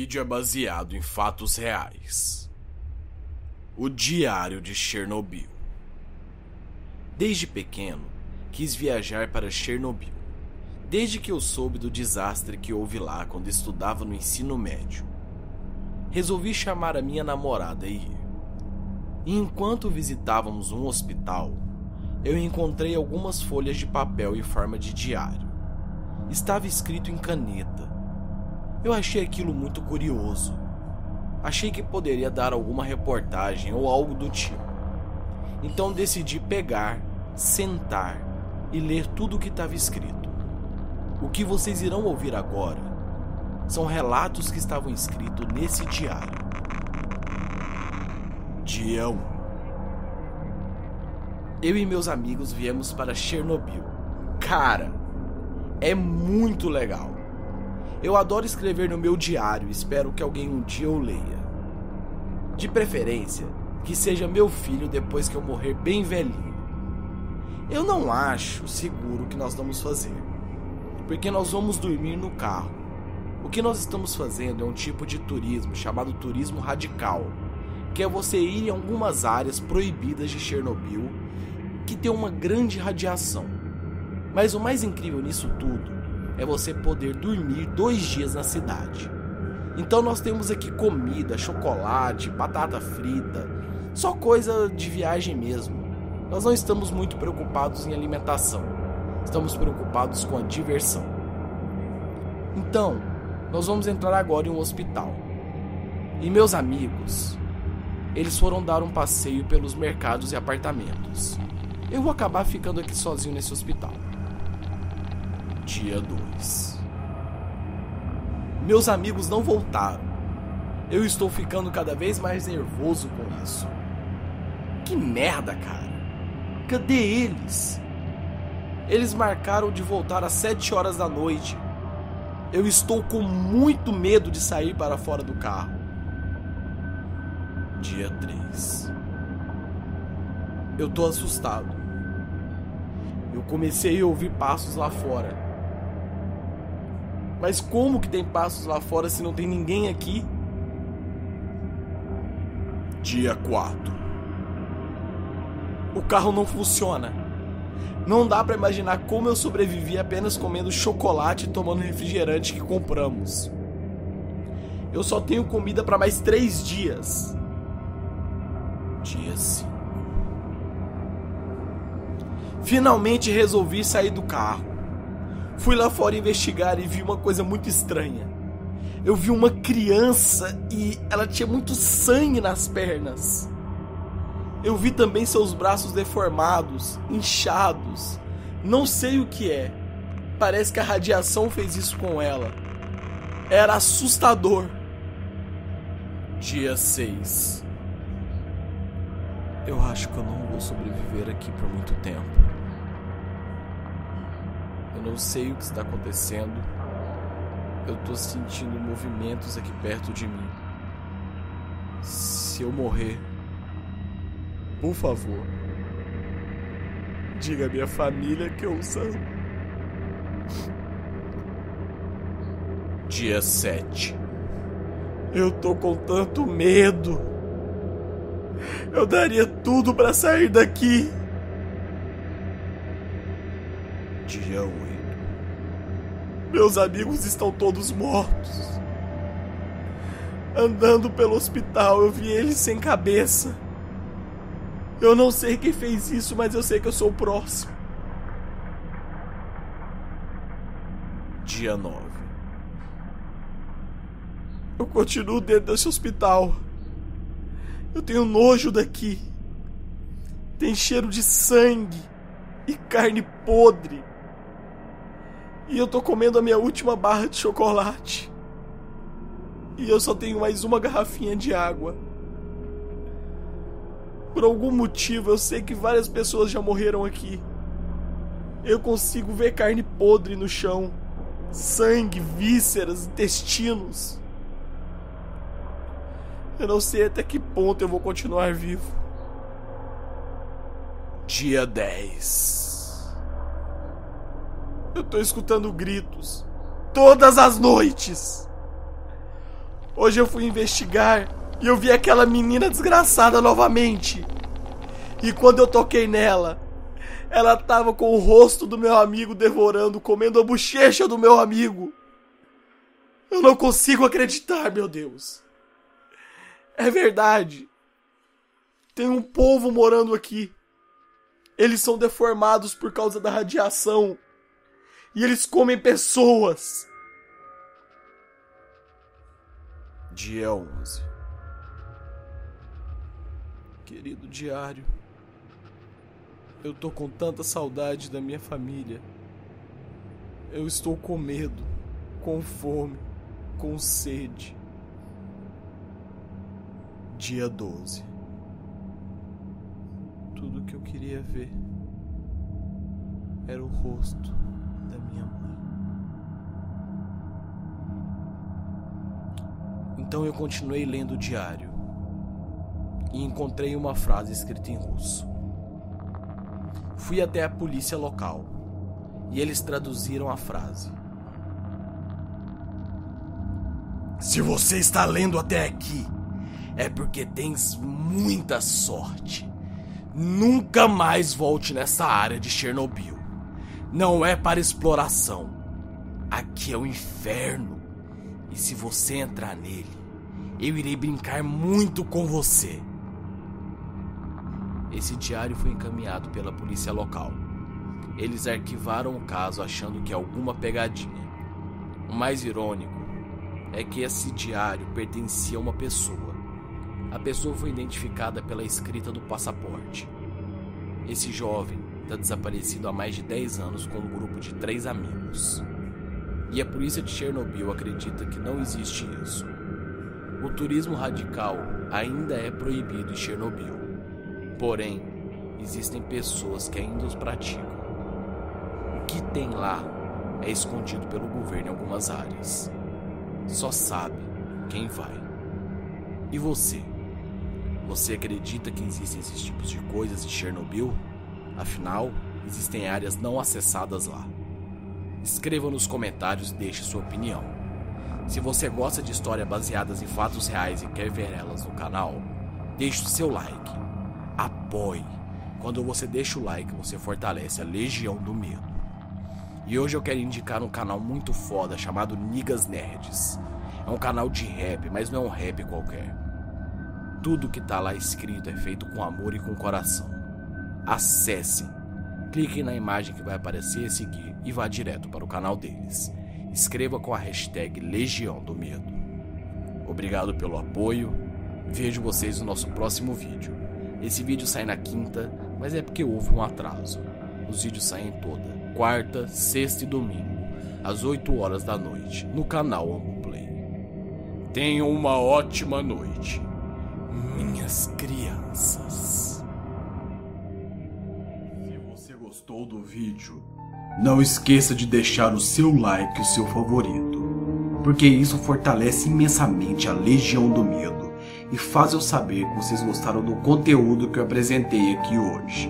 Vídeo é baseado em fatos reais. O Diário de Chernobyl. Desde pequeno, quis viajar para Chernobyl. Desde que eu soube do desastre que houve lá quando estudava no ensino médio. Resolvi chamar a minha namorada e ir. E enquanto visitávamos um hospital, eu encontrei algumas folhas de papel em forma de diário. Estava escrito em caneta eu achei aquilo muito curioso. Achei que poderia dar alguma reportagem ou algo do tipo. Então decidi pegar, sentar e ler tudo o que estava escrito. O que vocês irão ouvir agora são relatos que estavam escritos nesse diário. Dia 1 Eu e meus amigos viemos para Chernobyl. Cara, é muito legal. Eu adoro escrever no meu diário, espero que alguém um dia o leia. De preferência, que seja meu filho depois que eu morrer bem velhinho. Eu não acho seguro o que nós vamos fazer, porque nós vamos dormir no carro. O que nós estamos fazendo é um tipo de turismo chamado turismo radical, que é você ir em algumas áreas proibidas de Chernobyl que tem uma grande radiação. Mas o mais incrível nisso tudo é você poder dormir dois dias na cidade. Então nós temos aqui comida, chocolate, batata frita, só coisa de viagem mesmo. Nós não estamos muito preocupados em alimentação, estamos preocupados com a diversão. Então, nós vamos entrar agora em um hospital. E meus amigos, eles foram dar um passeio pelos mercados e apartamentos. Eu vou acabar ficando aqui sozinho nesse hospital. Dia 2 Meus amigos não voltaram. Eu estou ficando cada vez mais nervoso com isso. Que merda, cara. Cadê eles? Eles marcaram de voltar às 7 horas da noite. Eu estou com muito medo de sair para fora do carro. Dia 3 Eu tô assustado. Eu comecei a ouvir passos lá fora. Mas como que tem passos lá fora se não tem ninguém aqui? Dia 4. O carro não funciona. Não dá para imaginar como eu sobrevivi apenas comendo chocolate e tomando refrigerante que compramos. Eu só tenho comida para mais três dias. Dia 5. Finalmente resolvi sair do carro. Fui lá fora investigar e vi uma coisa muito estranha. Eu vi uma criança e ela tinha muito sangue nas pernas. Eu vi também seus braços deformados, inchados. Não sei o que é. Parece que a radiação fez isso com ela. Era assustador. Dia 6. Eu acho que eu não vou sobreviver aqui por muito tempo. Eu não sei o que está acontecendo. Eu estou sentindo movimentos aqui perto de mim. Se eu morrer, por favor, diga à minha família que eu amo. Dia 7. Eu tô com tanto medo. Eu daria tudo para sair daqui. Dia 8. Meus amigos estão todos mortos. Andando pelo hospital, eu vi eles sem cabeça. Eu não sei quem fez isso, mas eu sei que eu sou o próximo. Dia 9. Eu continuo dentro desse hospital. Eu tenho nojo daqui. Tem cheiro de sangue e carne podre. E eu tô comendo a minha última barra de chocolate. E eu só tenho mais uma garrafinha de água. Por algum motivo eu sei que várias pessoas já morreram aqui. Eu consigo ver carne podre no chão, sangue, vísceras, intestinos. Eu não sei até que ponto eu vou continuar vivo. Dia 10 eu tô escutando gritos. Todas as noites. Hoje eu fui investigar e eu vi aquela menina desgraçada novamente. E quando eu toquei nela, ela tava com o rosto do meu amigo devorando, comendo a bochecha do meu amigo. Eu não consigo acreditar, meu Deus. É verdade. Tem um povo morando aqui. Eles são deformados por causa da radiação. E eles comem pessoas. Dia 11 Querido diário, eu tô com tanta saudade da minha família. Eu estou com medo, com fome, com sede. Dia 12 Tudo que eu queria ver era o rosto da minha mãe. Então eu continuei lendo o diário e encontrei uma frase escrita em russo. Fui até a polícia local e eles traduziram a frase. Se você está lendo até aqui, é porque tens muita sorte. Nunca mais volte nessa área de Chernobyl. Não é para exploração. Aqui é o inferno. E se você entrar nele, eu irei brincar muito com você. Esse diário foi encaminhado pela polícia local. Eles arquivaram o caso achando que alguma pegadinha. O mais irônico é que esse diário pertencia a uma pessoa. A pessoa foi identificada pela escrita do passaporte. Esse jovem está desaparecido há mais de 10 anos com um grupo de três amigos. E a polícia de Chernobyl acredita que não existe isso. O turismo radical ainda é proibido em Chernobyl. Porém, existem pessoas que ainda os praticam. O que tem lá é escondido pelo governo em algumas áreas. Só sabe quem vai. E você? Você acredita que existem esses tipos de coisas em Chernobyl? Afinal, existem áreas não acessadas lá. Escreva nos comentários e deixe sua opinião. Se você gosta de histórias baseadas em fatos reais e quer ver elas no canal, deixe o seu like apoie. Quando você deixa o like, você fortalece a Legião do Medo. E hoje eu quero indicar um canal muito foda chamado Nigas Nerds. É um canal de rap, mas não é um rap qualquer. Tudo que tá lá escrito é feito com amor e com coração. Acesse, clique na imagem que vai aparecer, seguir e vá direto para o canal deles. Escreva com a hashtag Legião do Medo. Obrigado pelo apoio. Vejo vocês no nosso próximo vídeo. Esse vídeo sai na quinta, mas é porque houve um atraso. Os vídeos saem toda quarta, sexta e domingo, às 8 horas da noite, no canal Amplay. Tenham uma ótima noite, minhas crianças. Gostou do vídeo, não esqueça de deixar o seu like e o seu favorito, porque isso fortalece imensamente a Legião do Medo e faz eu saber que vocês gostaram do conteúdo que eu apresentei aqui hoje.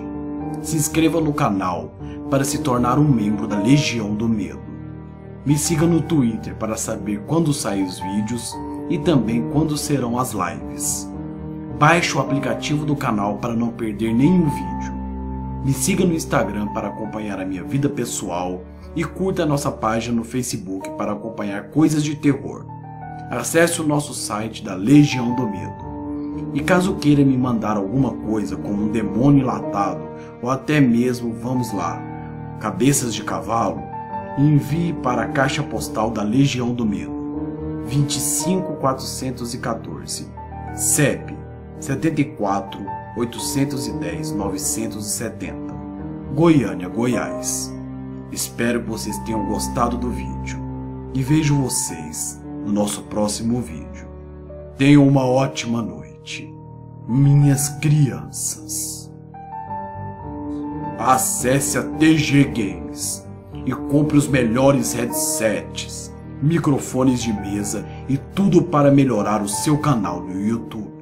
Se inscreva no canal para se tornar um membro da Legião do Medo. Me siga no Twitter para saber quando saem os vídeos e também quando serão as lives. Baixe o aplicativo do canal para não perder nenhum vídeo. Me siga no Instagram para acompanhar a minha vida pessoal e curta a nossa página no Facebook para acompanhar coisas de terror acesse o nosso site da Legião do Medo. E caso queira me mandar alguma coisa como um demônio enlatado ou até mesmo, vamos lá, cabeças de cavalo, envie para a caixa postal da Legião do Medo, 25414, CEP 74 810 970, Goiânia, Goiás. Espero que vocês tenham gostado do vídeo e vejo vocês no nosso próximo vídeo. Tenham uma ótima noite, minhas crianças. Acesse a TG Games e compre os melhores headsets, microfones de mesa e tudo para melhorar o seu canal no YouTube.